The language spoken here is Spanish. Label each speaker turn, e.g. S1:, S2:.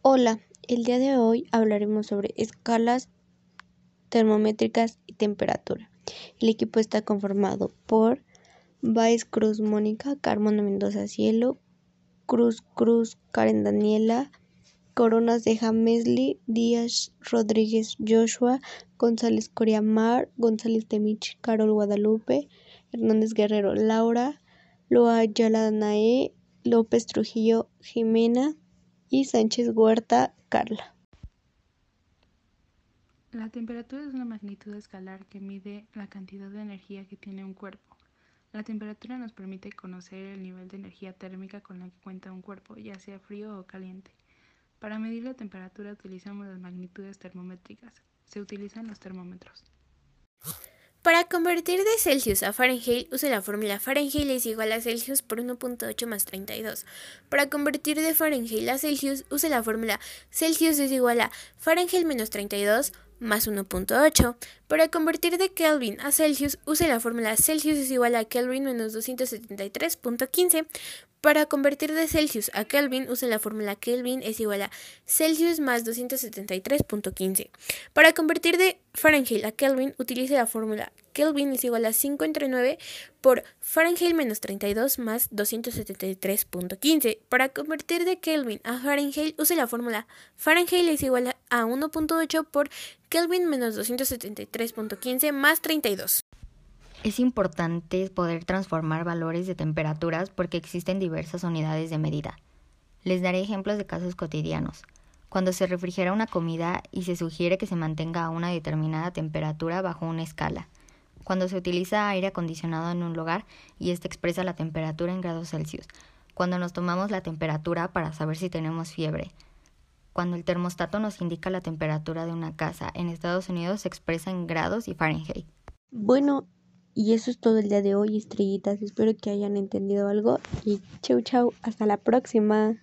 S1: Hola, el día de hoy hablaremos sobre escalas termométricas y temperatura. El equipo está conformado por Baez Cruz Mónica, Carmona Mendoza Cielo, Cruz Cruz Karen Daniela, Coronas de Jamesli, Díaz Rodríguez Joshua, González Coria Mar, González Temich, Carol Guadalupe, Hernández Guerrero Laura, Loa Danae, López Trujillo Jimena, y Sánchez Huerta Carla.
S2: La temperatura es una magnitud escalar que mide la cantidad de energía que tiene un cuerpo. La temperatura nos permite conocer el nivel de energía térmica con la que cuenta un cuerpo, ya sea frío o caliente. Para medir la temperatura utilizamos las magnitudes termométricas. Se utilizan los termómetros.
S3: Para convertir de Celsius a Fahrenheit, use la fórmula Fahrenheit es igual a Celsius por 1.8 más 32. Para convertir de Fahrenheit a Celsius, use la fórmula Celsius es igual a Fahrenheit menos 32 más 1.8. Para convertir de Kelvin a Celsius, use la fórmula Celsius es igual a Kelvin menos 273.15. Para convertir de Celsius a Kelvin, use la fórmula Kelvin es igual a Celsius más 273.15. Para convertir de Fahrenheit a Kelvin, utilice la fórmula Kelvin es igual a 5 entre 9 por Fahrenheit menos 32 más 273.15. Para convertir de Kelvin a Fahrenheit, use la fórmula Fahrenheit es igual a 1.8 por Kelvin menos 273.15 más 32.
S4: Es importante poder transformar valores de temperaturas porque existen diversas unidades de medida. Les daré ejemplos de casos cotidianos. Cuando se refrigera una comida y se sugiere que se mantenga a una determinada temperatura bajo una escala. Cuando se utiliza aire acondicionado en un lugar y este expresa la temperatura en grados Celsius. Cuando nos tomamos la temperatura para saber si tenemos fiebre. Cuando el termostato nos indica la temperatura de una casa. En Estados Unidos se expresa en grados y Fahrenheit.
S1: Bueno, y eso es todo el día de hoy, estrellitas. Espero que hayan entendido algo. Y chau chau, hasta la próxima.